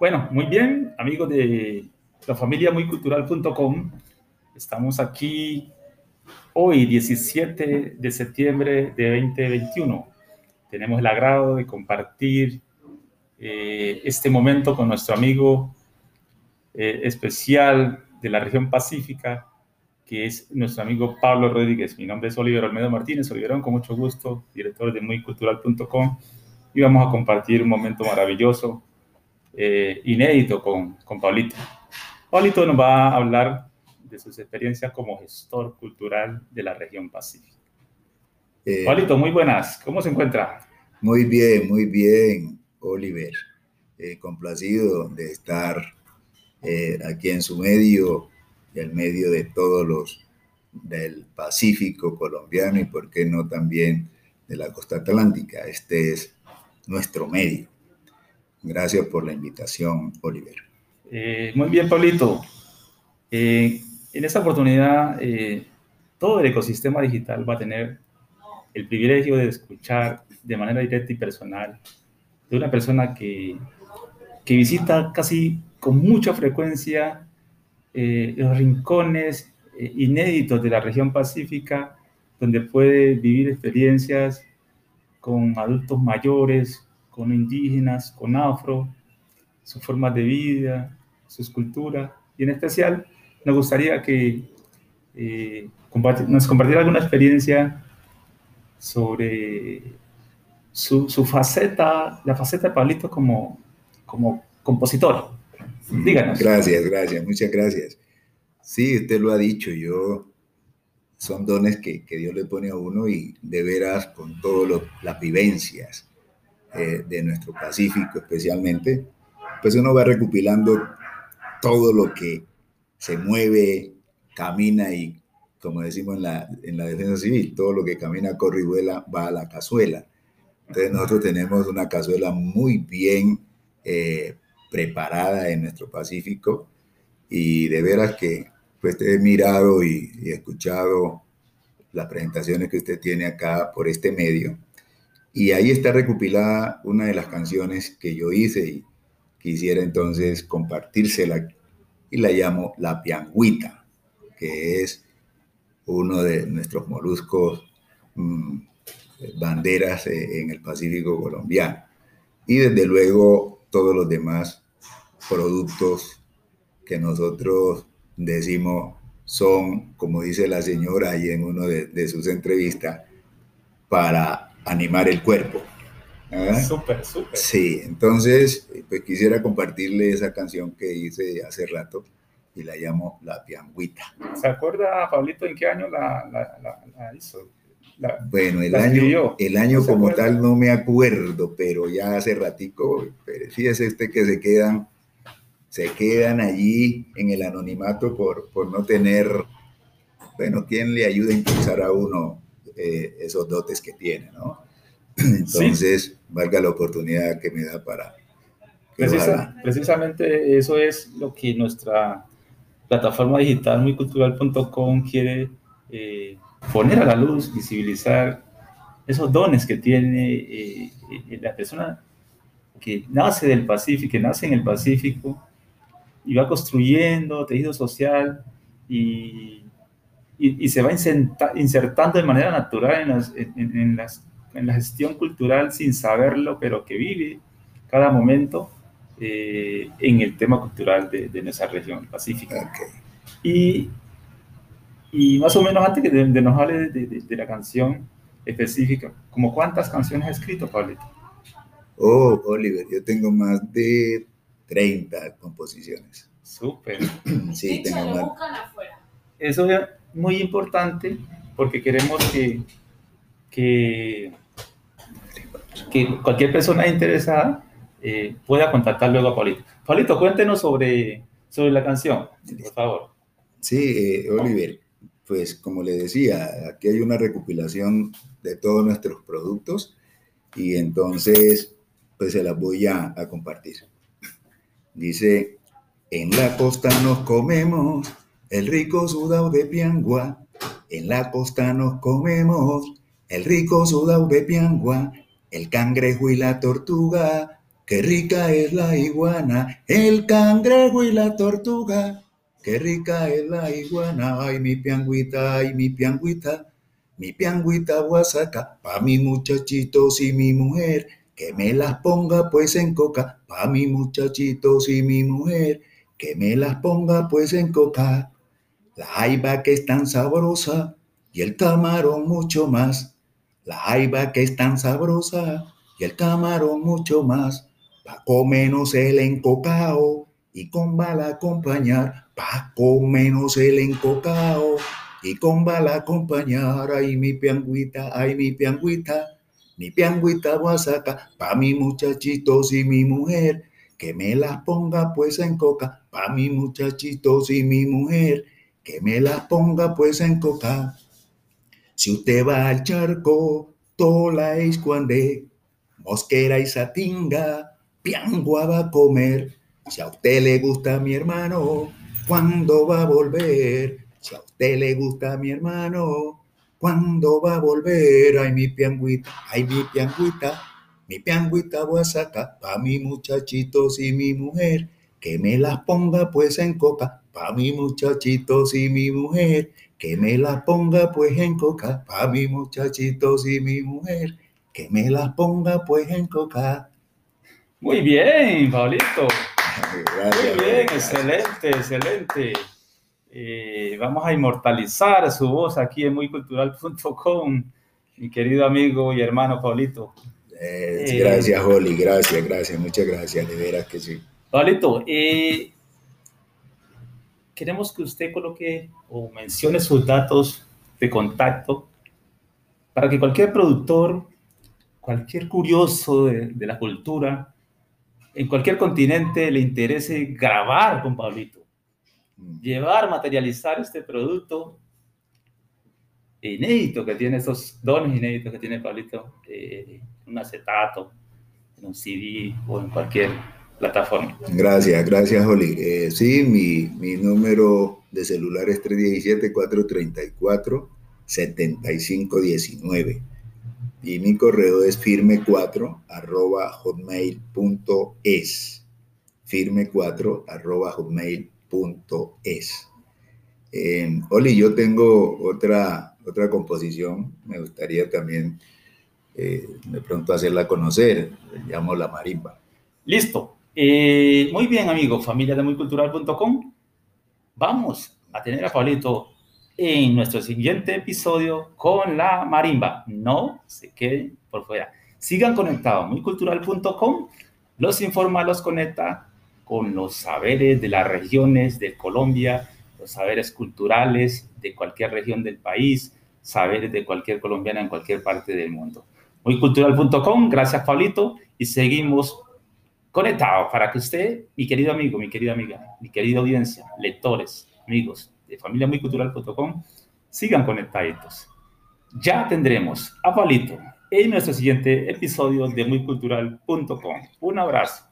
Bueno, muy bien, amigos de la familia muycultural.com. Estamos aquí hoy, 17 de septiembre de 2021. Tenemos el agrado de compartir eh, este momento con nuestro amigo eh, especial de la región pacífica, que es nuestro amigo Pablo Rodríguez. Mi nombre es Oliver Olmedo Martínez, Oliverón, con mucho gusto, director de muycultural.com, y vamos a compartir un momento maravilloso, eh, inédito con, con Pablito. Pablito nos va a hablar de sus experiencias como gestor cultural de la región pacífica. Eh, Pablito, muy buenas, ¿cómo se encuentra? Muy bien, muy bien, Oliver. Eh, complacido de estar eh, aquí en su medio el medio de todos los del Pacífico colombiano y por qué no también de la costa atlántica. Este es nuestro medio. Gracias por la invitación, Oliver. Eh, muy bien, Pablito. Eh, en esta oportunidad, eh, todo el ecosistema digital va a tener el privilegio de escuchar de manera directa y personal de una persona que, que visita casi con mucha frecuencia eh, los rincones eh, inéditos de la región pacífica, donde puede vivir experiencias con adultos mayores, con indígenas, con afro, sus formas de vida, su escultura. Y en especial, nos gustaría que eh, nos compartiera alguna experiencia sobre su, su, faceta, la faceta de Pablito como, como compositor. Díganos. Gracias, gracias, muchas gracias. Sí, usted lo ha dicho, yo son dones que, que Dios le pone a uno y de veras con todas las vivencias eh, de nuestro Pacífico especialmente, pues uno va recopilando todo lo que se mueve, camina y, como decimos en la, en la defensa civil, todo lo que camina, corre y vuela va a la cazuela. Entonces nosotros tenemos una cazuela muy bien eh, preparada en nuestro Pacífico y de veras que pues he mirado y, escuchado las presentaciones que usted tiene acá por este medio y ahí está recopilada una de las canciones que yo hice y quisiera entonces compartírsela y la llamo La Piangüita, que es uno de nuestros moluscos mm, banderas eh, en el Pacífico colombiano. Y desde luego todos los demás productos que nosotros decimos son, como dice la señora ahí en uno de, sus entrevistas, para animar el cuerpo. ¿Ah? Súper, súper. Sí, entonces, pues quisiera compartirle esa canción que hice hace rato y la llamo La Piangüita. ¿Se acuerda, Pablito, en qué año la, la hizo? bueno, el año, el año como tal no me acuerdo, pero ya hace ratico, fíjese usted que se quedan, se quedan allí en el anonimato por, por no tener, bueno, ¿quién le ayuda a impulsar a uno eh, esos dotes que tiene, no? Entonces, valga la oportunidad que me da para... precisamente eso es lo que nuestra plataforma digital muycultural.com quiere eh, poner a la luz, visibilizar esos dones que tiene eh, eh, la persona que nace del Pacífico, que nace en el Pacífico y va construyendo tejido social y, y, se va insertando de manera natural en, en, las, en, la gestión cultural sin saberlo, pero que vive cada momento eh, en el tema cultural de, de nuestra región pacífica. Y y más o menos antes de, de nos hable de, la canción específica, ¿como cuántas canciones ha escrito, Pablito? Oh, Oliver, yo tengo más de 30 composiciones. Súper. sí, tengo más. Eso es muy importante porque queremos que, que, que cualquier persona interesada eh, pueda contactar luego a Pablito. Pablito, cuéntenos sobre, sobre la canción, por favor. Sí, eh, Oliver pues como le decía, aquí hay una recopilación de todos nuestros productos y entonces pues se las voy a, a compartir. Dice, en la costa nos comemos el rico sudado de piangua, en la costa nos comemos el rico sudado de piangua, el cangrejo y la tortuga, Qué rica es la iguana, el cangrejo y la tortuga. Qué rica es la iguana, ay mi pianguita, ay mi pianguita. Mi pianguita voy a sacar pa' mis muchachitos y mi mujer. Que me las ponga pues en coca, pa' mis muchachitos y mi mujer. Que me las ponga pues en coca. La jaiba que es tan sabrosa y el camarón mucho más. La jaiba que es tan sabrosa y el camarón mucho más. Paco menos el encocao y con bala acompañar. Paco menos el encocao y con bala acompañar. Ay, mi pianguita, ay, mi pianguita, mi pianguita voy a sacar pa' mis muchachitos y mi mujer. Que me las ponga pues en coca pa' mis muchachitos y mi mujer. Que me las ponga pues en coca. Si usted va al charco, tola es cuando mosquera y satinga, piangua va a comer. Si a usted le gusta mi hermano, ¿cuándo va a volver? Si a usted le gusta mi hermano, ¿cuándo va a volver? Ay, mi pianguita, ay, mi pianguita, mi pianguita voy a sacar mis muchachitos y mi mujer, que me las ponga pues en coca, pa' mis muchachitos y mi mujer, que me las ponga pues en coca, pa' mis muchachitos y mi mujer, que me las ponga pues en coca. Muy bien, Pablito. Muy bien, excelente, excelente. Eh, vamos a inmortalizar su voz aquí en muycultural.com, mi querido amigo y hermano Pablito. Eh, eh, gracias, Holly, gracias, gracias, muchas gracias, de veras que sí. Pablito, queremos que usted coloque o mencione sus datos de contacto para que cualquier productor, cualquier curioso de la cultura, en cualquier continente le interese grabar con Pablito, llevar, materializar este producto inédito que tiene, esos dones inéditos que tiene Pablito, eh, un acetato, en un CD o en cualquier plataforma. Gracias, gracias, Oli. Eh, sí, mi, mi número de celular es 317-434-7519 y mi correo es firme4 arroba hotmail.es. Firme4 arroba hotmail.es. Eh, Oli, yo tengo otra, otra composición, me gustaría también eh, de pronto hacerla conocer, le llamo La Marimba. Listo. Eh, muy bien, amigo, familia de muycultural.com. Vamos a tener a Pablito en nuestro siguiente episodio con la marimba. No se queden por fuera. Sigan conectados, muycultural.com. Los informa, los conecta con los saberes de las regiones de Colombia, los saberes culturales de cualquier región del país, saberes de cualquier colombiana en cualquier parte del mundo. Muycultural.com, gracias Pablito, y seguimos conectados para que usted, mi querido amigo, mi querida amiga, mi querida audiencia, lectores, amigos, de familiamuycultural.com, sigan conectados. Ya tendremos a Palito en nuestro siguiente episodio de muycultural.com. Un abrazo.